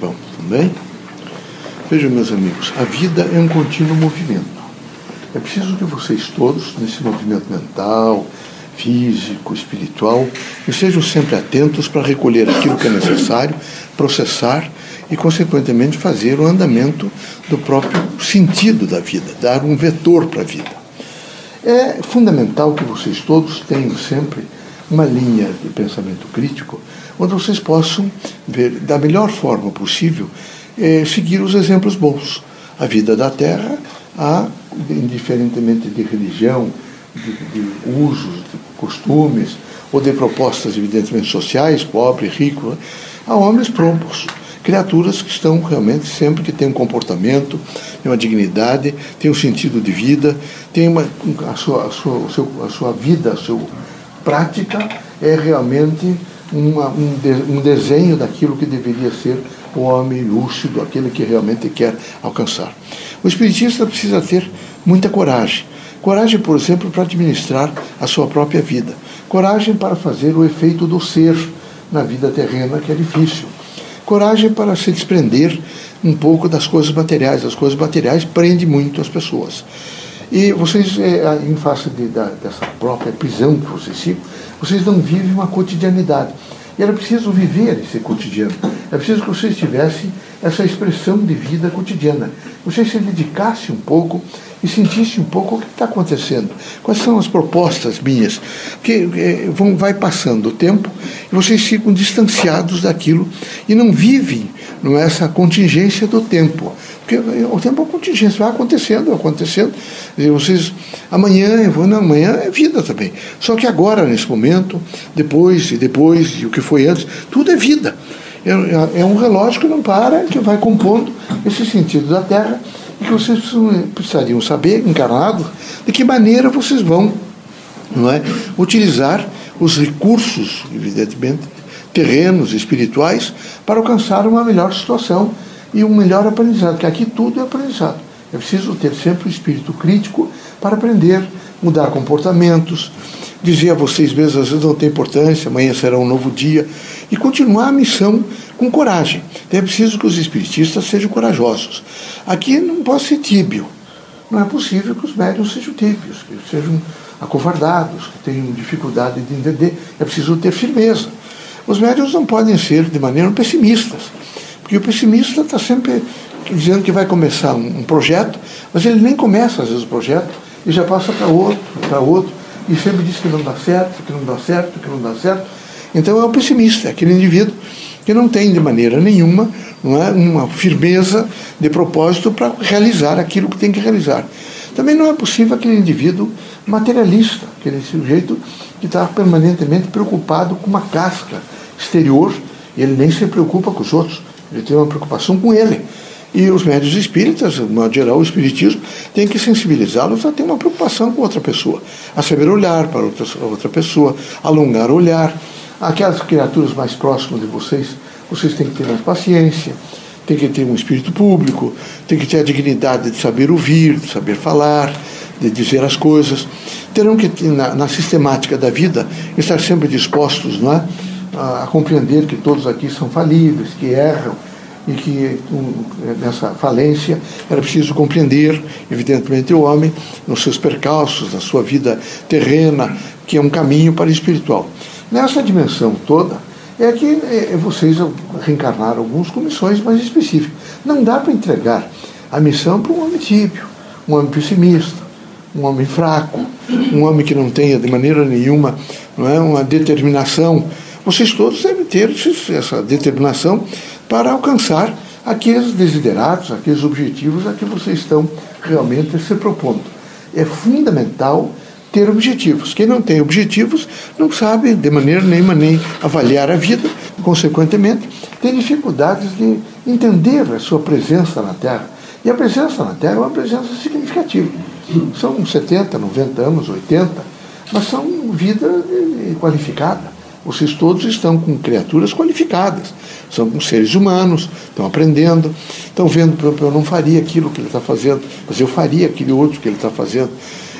vão, também? Vejam, meus amigos, a vida é um contínuo movimento. É preciso que vocês todos, nesse movimento mental, físico, espiritual, estejam sempre atentos para recolher aquilo que é necessário, processar e, consequentemente, fazer o andamento do próprio sentido da vida, dar um vetor para a vida. É fundamental que vocês todos tenham sempre uma linha de pensamento crítico, onde vocês possam ver da melhor forma possível é, seguir os exemplos bons. A vida da Terra, há, indiferentemente de religião, de, de usos, de costumes, ou de propostas, evidentemente, sociais, pobre, rico, há homens prompos, criaturas que estão realmente sempre que têm um comportamento, têm uma dignidade, têm um sentido de vida, têm uma, a, sua, a, sua, a sua vida, a sua prática é realmente uma, um, de, um desenho daquilo que deveria ser o homem lúcido, aquele que realmente quer alcançar. O espiritista precisa ter muita coragem. Coragem, por exemplo, para administrar a sua própria vida. Coragem para fazer o efeito do ser na vida terrena, que é difícil. Coragem para se desprender um pouco das coisas materiais. As coisas materiais prendem muito as pessoas. E vocês, é, em face de, da, dessa própria prisão que vocês ficam, vocês não vivem uma cotidianidade. E era preciso viver esse cotidiano. É preciso que vocês tivessem essa expressão de vida cotidiana. Vocês se dedicassem um pouco e sentissem um pouco o que está acontecendo. Quais são as propostas minhas? Porque é, vão, vai passando o tempo e vocês ficam distanciados daquilo e não vivem não é, essa contingência do tempo. Porque o tempo é contingência, vai acontecendo, acontecendo. E vocês, amanhã, eu vou, não, amanhã é vida também. Só que agora, nesse momento, depois e depois, e o que foi antes, tudo é vida. É, é, é um relógio que não para, que vai compondo esse sentido da Terra e que vocês precisariam saber, encarnados, de que maneira vocês vão não é, utilizar os recursos, evidentemente, terrenos, espirituais, para alcançar uma melhor situação e um melhor aprendizado, porque aqui tudo é aprendizado. É preciso ter sempre o espírito crítico para aprender, mudar comportamentos, dizer a vocês mesmos, às vezes não tem importância, amanhã será um novo dia, e continuar a missão com coragem. Então é preciso que os espiritistas sejam corajosos. Aqui não pode ser tíbio. Não é possível que os médios sejam tíbios, que sejam acovardados, que tenham dificuldade de entender. É preciso ter firmeza. Os médios não podem ser de maneira pessimistas. Porque o pessimista está sempre dizendo que vai começar um, um, projeto, mas ele nem começa, às vezes, o projeto, e já passa para outro, para outro, e sempre diz que não dá certo, que não dá certo, que não dá certo. Então é o pessimista, é aquele indivíduo que não tem de maneira nenhuma não é, uma firmeza de propósito para realizar aquilo que tem que realizar. Também não é possível aquele indivíduo materialista, aquele sujeito que está permanentemente preocupado com uma casca exterior, ele nem se preocupa com os outros. Ele tem uma preocupação com ele. E os médios espíritas, de modo geral, o espiritismo, tem que sensibilizá-los a ter uma preocupação com outra pessoa, a saber olhar para outra pessoa, alongar o olhar. Aquelas criaturas mais próximas de vocês, vocês têm que ter mais paciência, têm que ter um espírito público, têm que ter a dignidade de saber ouvir, de saber falar, de dizer as coisas. Terão que, na, na sistemática da vida, estar sempre dispostos não é, a, a compreender que todos aqui são falíveis, que erram e que nessa falência era preciso compreender, evidentemente, o homem nos seus percalços, na sua vida terrena, que é um caminho para o espiritual. Nessa dimensão toda, é que é, vocês reencarnaram alguns com missões mais específicas. Não dá para entregar a missão para um homem tíbio, um homem pessimista, um homem fraco, um homem que não tenha de maneira nenhuma não é, uma determinação. Vocês todos devem ter essa determinação para alcançar aqueles desiderados, aqueles objetivos a que vocês estão realmente se propondo. É fundamental ter objetivos. Quem não tem objetivos não sabe de maneira nenhuma nem avaliar a vida, consequentemente, tem dificuldades de entender a sua presença na Terra. E a presença na Terra é uma presença significativa. São 70, 90 anos, 80, mas são vida qualificada. Vocês todos estão com criaturas qualificadas, são com seres humanos, estão aprendendo, estão vendo, eu não faria aquilo que ele está fazendo, mas eu faria aquele outro que ele está fazendo.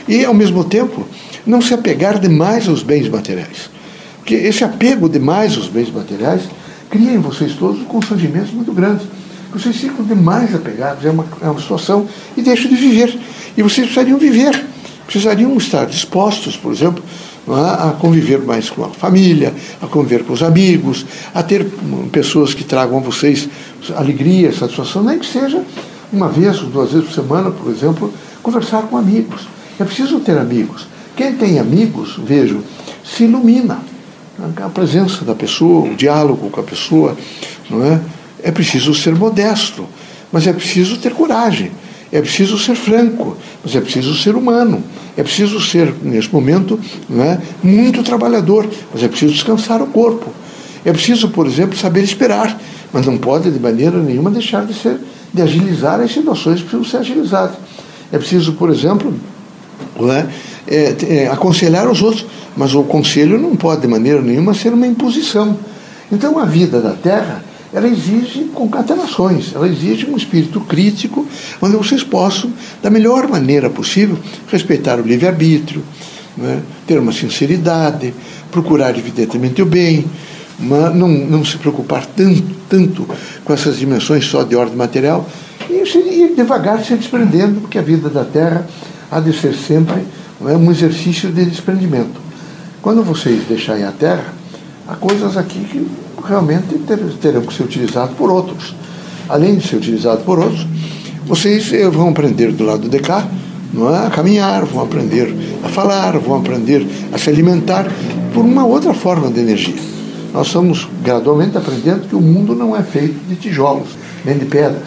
E, ao mesmo tempo, não se apegar demais aos bens materiais. Porque esse apego demais aos bens materiais cria em vocês todos constrangimentos muito grandes. Vocês ficam demais apegados, é uma, é uma situação, e deixam de viver. E vocês precisariam viver, precisariam estar dispostos, por exemplo, é? a conviver mais com a família, a conviver com os amigos, a ter pessoas que tragam a vocês alegria, satisfação, nem que seja uma vez ou duas vezes por semana, por exemplo, conversar com amigos. É preciso ter amigos. Quem tem amigos, vejo, se ilumina. A presença da pessoa, o diálogo com a pessoa, não é? É preciso ser modesto, mas é preciso ter coragem. É preciso ser franco, mas é preciso ser humano. É preciso ser, nesse momento, não é, muito trabalhador, mas é preciso descansar o corpo. É preciso, por exemplo, saber esperar, mas não pode de maneira nenhuma deixar de ser, de agilizar as situações que precisam ser agilizadas. É preciso, por exemplo, não é, é, é, aconselhar os outros, mas o conselho não pode de maneira nenhuma ser uma imposição. Então a vida da Terra ela exige concatenações, ela exige um espírito crítico, onde vocês possam, da melhor maneira possível, respeitar o livre-arbítrio, né, ter uma sinceridade, procurar evidentemente o bem, mas não, não se preocupar tanto, tanto com essas dimensões só de ordem material e, devagar se desprendendo, porque a vida da Terra há de ser sempre é, um exercício de desprendimento. Quando vocês deixarem a Terra, há coisas aqui que realmente terão que ser utilizados por outros. Além de ser utilizados por outros, vocês eh, vão aprender do lado de cá não é? a caminhar, vão aprender a falar, vão aprender a se alimentar por uma outra forma de energia. Nós estamos gradualmente aprendendo que o mundo não é feito de tijolos, nem de pedras,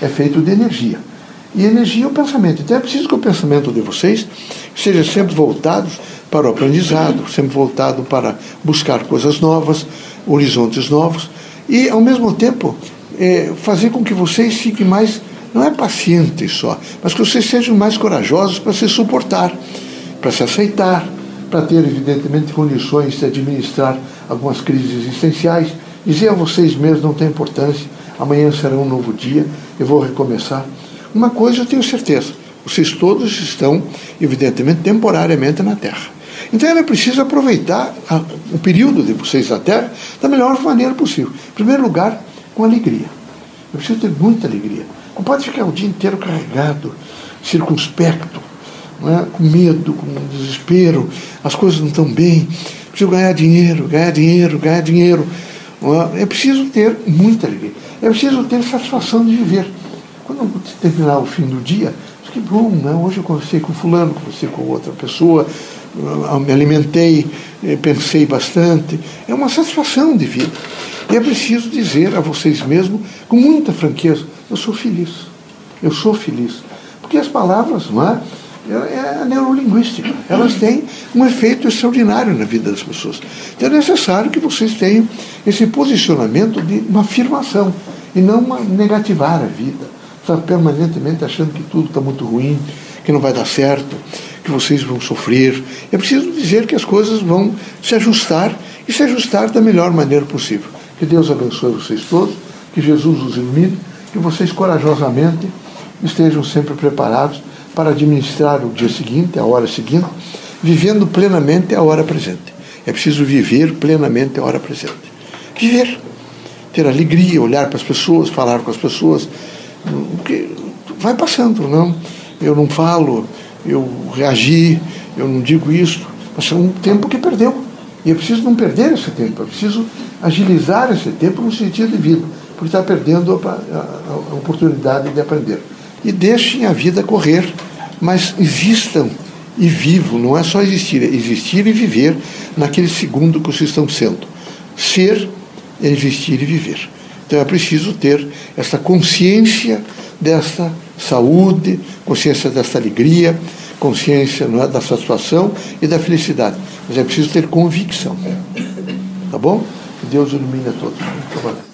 é feito de energia. E energia é o pensamento. Então é preciso que o pensamento de vocês seja sempre voltado para o aprendizado, sempre voltado para buscar coisas novas, horizontes novos e, ao mesmo tempo, é, fazer com que vocês fiquem mais, não é pacientes só, mas que vocês sejam mais corajosos para se suportar, para se aceitar, para ter, evidentemente, condições de administrar algumas crises existenciais. Dizer a vocês mesmos não tem importância, amanhã será um novo dia, eu vou recomeçar. Uma coisa eu tenho certeza, vocês todos estão, evidentemente, temporariamente na Terra. Então ela precisa aproveitar a, o período de vocês na Terra da melhor maneira possível. Em primeiro lugar, com alegria. Eu preciso ter muita alegria. Não pode ficar o dia inteiro carregado, circunspecto, é? com medo, com desespero, as coisas não estão bem. Preciso ganhar dinheiro, ganhar dinheiro, ganhar dinheiro. É? é preciso ter muita alegria. É preciso ter satisfação de viver. Quando terminar o fim do dia, que bom, né? hoje eu conversei com fulano, conversei com outra pessoa, me alimentei, eh, pensei bastante. É uma satisfação de vida. E é preciso dizer a vocês mesmos, com muita franqueza, eu sou feliz. Eu sou feliz. Porque as palavras, não é? É a neurolinguística. Elas têm um efeito extraordinário na vida das pessoas. Então é necessário que vocês tenham esse posicionamento de uma afirmação e não uma negativar a vida. Estar permanentemente achando que tudo está muito ruim, que não vai dar certo, que vocês vão sofrer. É preciso dizer que as coisas vão se ajustar e se ajustar da melhor maneira possível. Que Deus abençoe vocês todos, que Jesus os ilumine, que vocês corajosamente estejam sempre preparados para administrar o dia seguinte, a hora seguinte, vivendo plenamente a hora presente. É preciso viver plenamente a hora presente. Viver. Ter alegria, olhar para as pessoas, falar com as pessoas. Vai passando, não? Eu não falo, eu reagi, eu não digo isso, mas é um tempo que perdeu. E eu preciso não perder esse tempo, eu preciso agilizar esse tempo no sentido de vida, porque está perdendo a, a, a oportunidade de aprender. E deixem a vida correr, mas existam e vivam, não é só existir, é existir e viver naquele segundo que vocês estão sendo. Ser é existir e viver. Então é preciso ter essa consciência dessa saúde, consciência dessa alegria, consciência é, da satisfação e da felicidade. Mas é preciso ter convicção. Tá bom? Que Deus ilumine a todos.